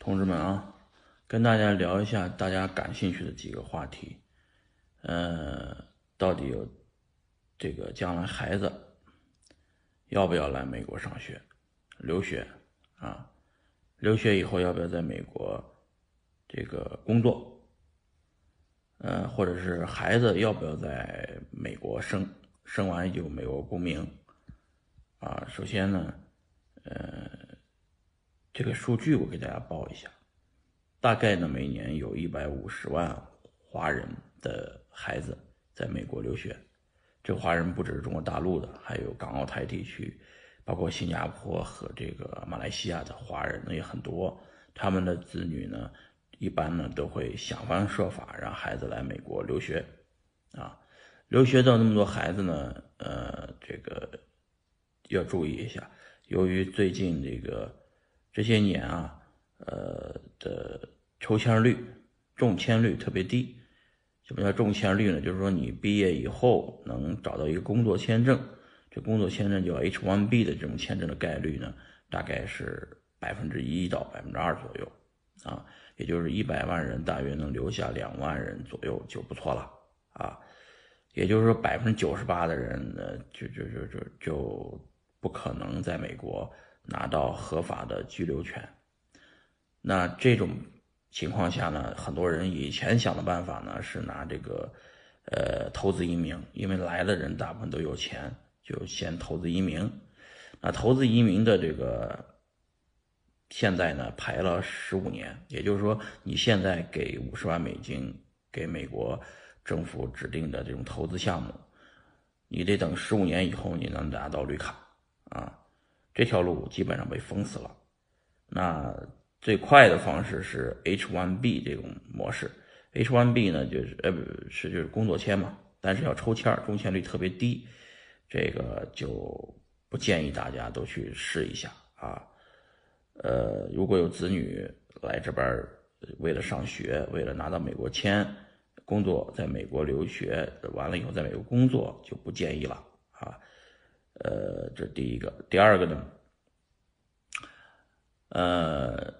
同志们啊，跟大家聊一下大家感兴趣的几个话题。呃，到底有这个将来孩子要不要来美国上学、留学啊？留学以后要不要在美国这个工作？呃，或者是孩子要不要在美国生？生完就美国公民？啊，首先呢，呃。这个数据我给大家报一下，大概呢每年有一百五十万华人的孩子在美国留学，这华人不只是中国大陆的，还有港澳台地区，包括新加坡和这个马来西亚的华人呢也很多。他们的子女呢，一般呢都会想方设法让孩子来美国留学，啊，留学的那么多孩子呢，呃，这个要注意一下，由于最近这个。这些年啊，呃的抽签率、中签率特别低。什么叫中签率呢？就是说你毕业以后能找到一个工作签证，这工作签证叫 H-1B 的这种签证的概率呢，大概是百分之一到百分之二左右，啊，也就是一百万人大约能留下两万人左右就不错了，啊，也就是说百分之九十八的人呢，就就就就就不可能在美国。拿到合法的居留权，那这种情况下呢，很多人以前想的办法呢是拿这个，呃，投资移民，因为来的人大部分都有钱，就先投资移民。那投资移民的这个，现在呢排了十五年，也就是说，你现在给五十万美金给美国政府指定的这种投资项目，你得等十五年以后你能拿到绿卡啊。这条路基本上被封死了。那最快的方式是 H1B 这种模式。H1B 呢，就是呃不是就是工作签嘛，但是要抽签中签率特别低，这个就不建议大家都去试一下啊。呃，如果有子女来这边为了上学，为了拿到美国签，工作在美国留学完了以后在美国工作就不建议了。呃，这第一个。第二个呢，呃，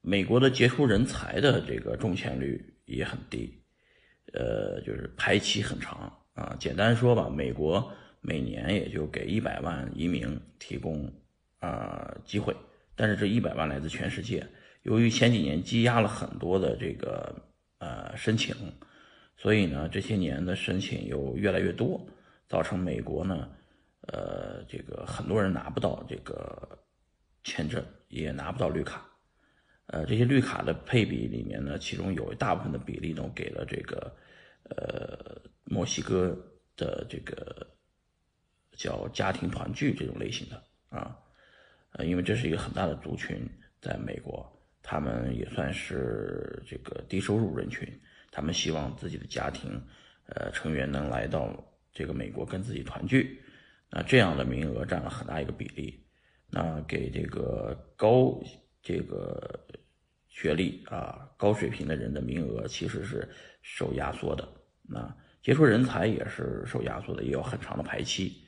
美国的杰出人才的这个中签率也很低，呃，就是排期很长啊。简单说吧，美国每年也就给一百万移民提供啊机会，但是这一百万来自全世界。由于前几年积压了很多的这个呃申请，所以呢，这些年的申请又越来越多，造成美国呢。呃，这个很多人拿不到这个签证，也拿不到绿卡。呃，这些绿卡的配比里面呢，其中有一大部分的比例都给了这个呃墨西哥的这个叫家庭团聚这种类型的啊，呃，因为这是一个很大的族群，在美国，他们也算是这个低收入人群，他们希望自己的家庭呃成员能来到这个美国跟自己团聚。那这样的名额占了很大一个比例，那给这个高这个学历啊高水平的人的名额其实是受压缩的。那杰出人才也是受压缩的，也有很长的排期。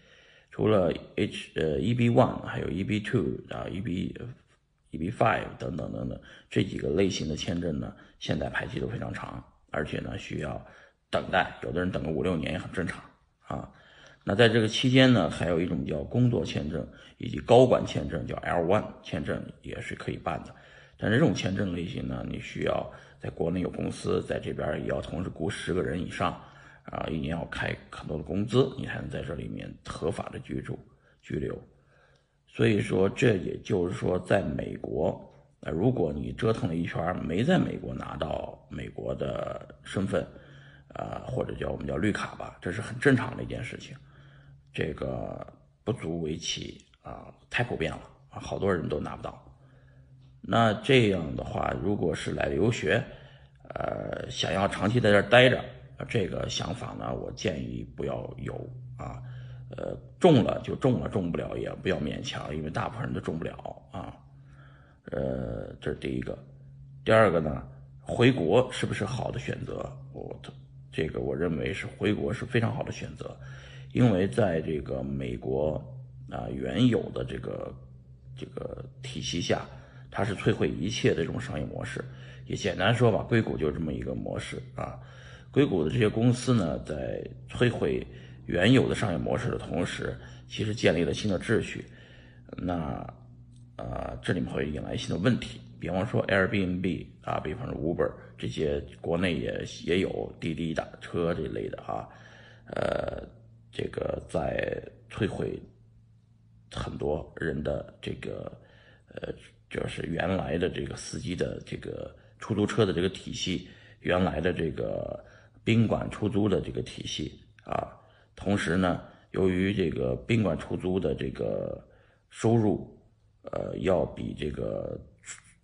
除了 H 呃 EB one 还有 EB two 啊 EB EB five 等等等等这几个类型的签证呢，现在排期都非常长，而且呢需要等待，有的人等个五六年也很正常啊。那在这个期间呢，还有一种叫工作签证以及高管签证，叫 L1 签证也是可以办的。但是这种签证类型呢，你需要在国内有公司，在这边也要同时雇十个人以上，啊，一年要开很多的工资，你才能在这里面合法的居住居留。所以说，这也就是说，在美国，呃，如果你折腾了一圈没在美国拿到美国的身份，啊，或者叫我们叫绿卡吧，这是很正常的一件事情。这个不足为奇啊，太普遍了，好多人都拿不到。那这样的话，如果是来留学，呃，想要长期在这儿待着，这个想法呢，我建议不要有啊。呃，中了就中了，中不了也不要勉强，因为大部分人都中不了啊。呃，这是第一个。第二个呢，回国是不是好的选择？我这个我认为是回国是非常好的选择。因为在这个美国啊原有的这个这个体系下，它是摧毁一切的这种商业模式。也简单说吧，硅谷就这么一个模式啊。硅谷的这些公司呢，在摧毁原有的商业模式的同时，其实建立了新的秩序。那啊，这里面会引来新的问题，比方说 Airbnb 啊，比方说 Uber 这些国内也也有滴滴打车这类的啊，呃，这个在摧毁很多人的这个呃，就是原来的这个司机的这个出租车的这个体系，原来的这个宾馆出租的这个体系啊，同时呢，由于这个宾馆出租的这个收入。呃，要比这个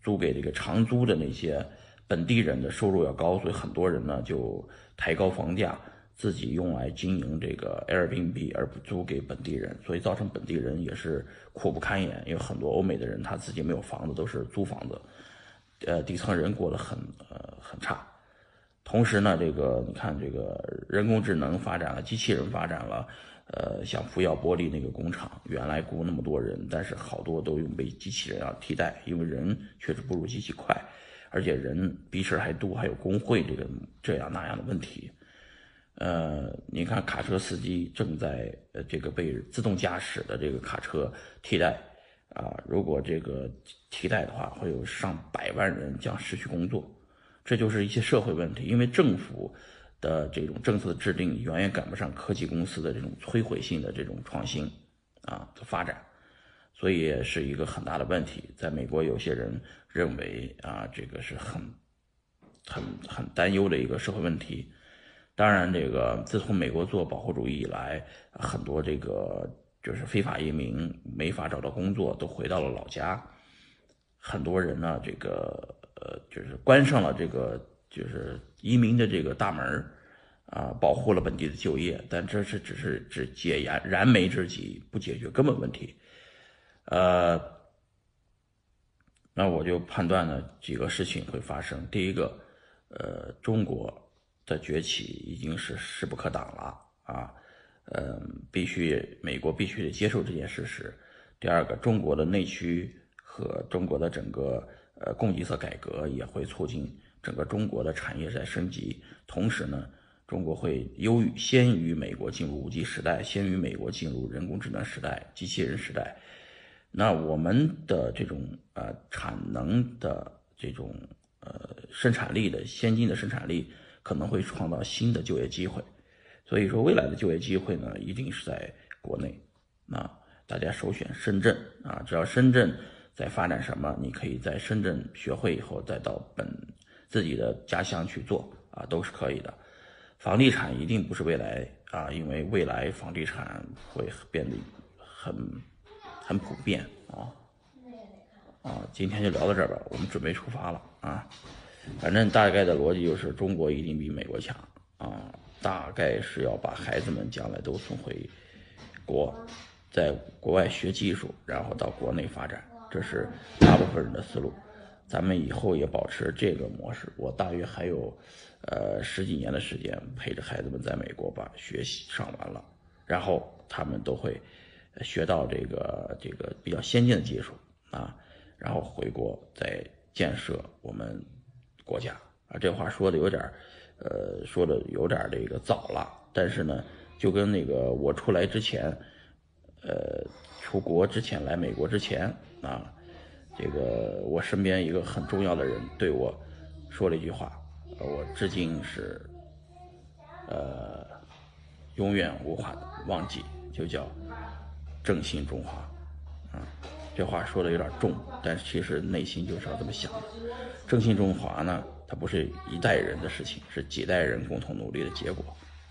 租给这个长租的那些本地人的收入要高，所以很多人呢就抬高房价，自己用来经营这个 Airbnb，而不租给本地人，所以造成本地人也是苦不堪言。因为很多欧美的人他自己没有房子，都是租房子，呃，底层人过得很呃很差。同时呢，这个你看，这个人工智能发展了，机器人发展了。呃，像福耀玻璃那个工厂，原来雇那么多人，但是好多都用被机器人要替代，因为人确实不如机器快，而且人逼事还多，还有工会这个这样那样的问题。呃，你看卡车司机正在呃这个被自动驾驶的这个卡车替代啊，如果这个替代的话，会有上百万人将失去工作，这就是一些社会问题，因为政府。的这种政策的制定远远赶不上科技公司的这种摧毁性的这种创新啊的发展，所以是一个很大的问题。在美国，有些人认为啊，这个是很很很担忧的一个社会问题。当然，这个自从美国做保护主义以来，很多这个就是非法移民没法找到工作，都回到了老家。很多人呢，这个呃，就是关上了这个。就是移民的这个大门啊，保护了本地的就业，但这是只是只解燃燃眉之急，不解决根本问题。呃，那我就判断呢几个事情会发生。第一个，呃，中国的崛起已经是势不可挡了啊，嗯，必须美国必须得接受这件事实。第二个，中国的内需和中国的整个呃供给侧改革也会促进。整个中国的产业在升级，同时呢，中国会优于先于美国进入五 G 时代，先于美国进入人工智能时代、机器人时代。那我们的这种呃产能的这种呃生产力的先进的生产力，可能会创造新的就业机会。所以说，未来的就业机会呢，一定是在国内。那大家首选深圳啊，只要深圳在发展什么，你可以在深圳学会以后再到本。自己的家乡去做啊，都是可以的。房地产一定不是未来啊，因为未来房地产会变得很很普遍啊啊。今天就聊到这儿吧，我们准备出发了啊。反正大概的逻辑就是，中国一定比美国强啊，大概是要把孩子们将来都送回国，在国外学技术，然后到国内发展，这是大部分人的思路。咱们以后也保持这个模式。我大约还有，呃，十几年的时间陪着孩子们在美国把学习上完了，然后他们都会学到这个这个比较先进的技术啊，然后回国再建设我们国家啊。这话说的有点，呃，说的有点这个早了。但是呢，就跟那个我出来之前，呃，出国之前来美国之前啊。这个我身边一个很重要的人对我说了一句话，我至今是呃永远无法忘记，就叫振兴中华。啊，这话说的有点重，但是其实内心就是要这么想的。振兴中华呢，它不是一代人的事情，是几代人共同努力的结果。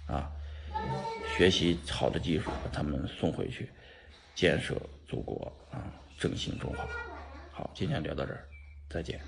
啊，学习好的技术，把他们送回去，建设祖国啊，振兴中华。好，今天聊到这儿，再见。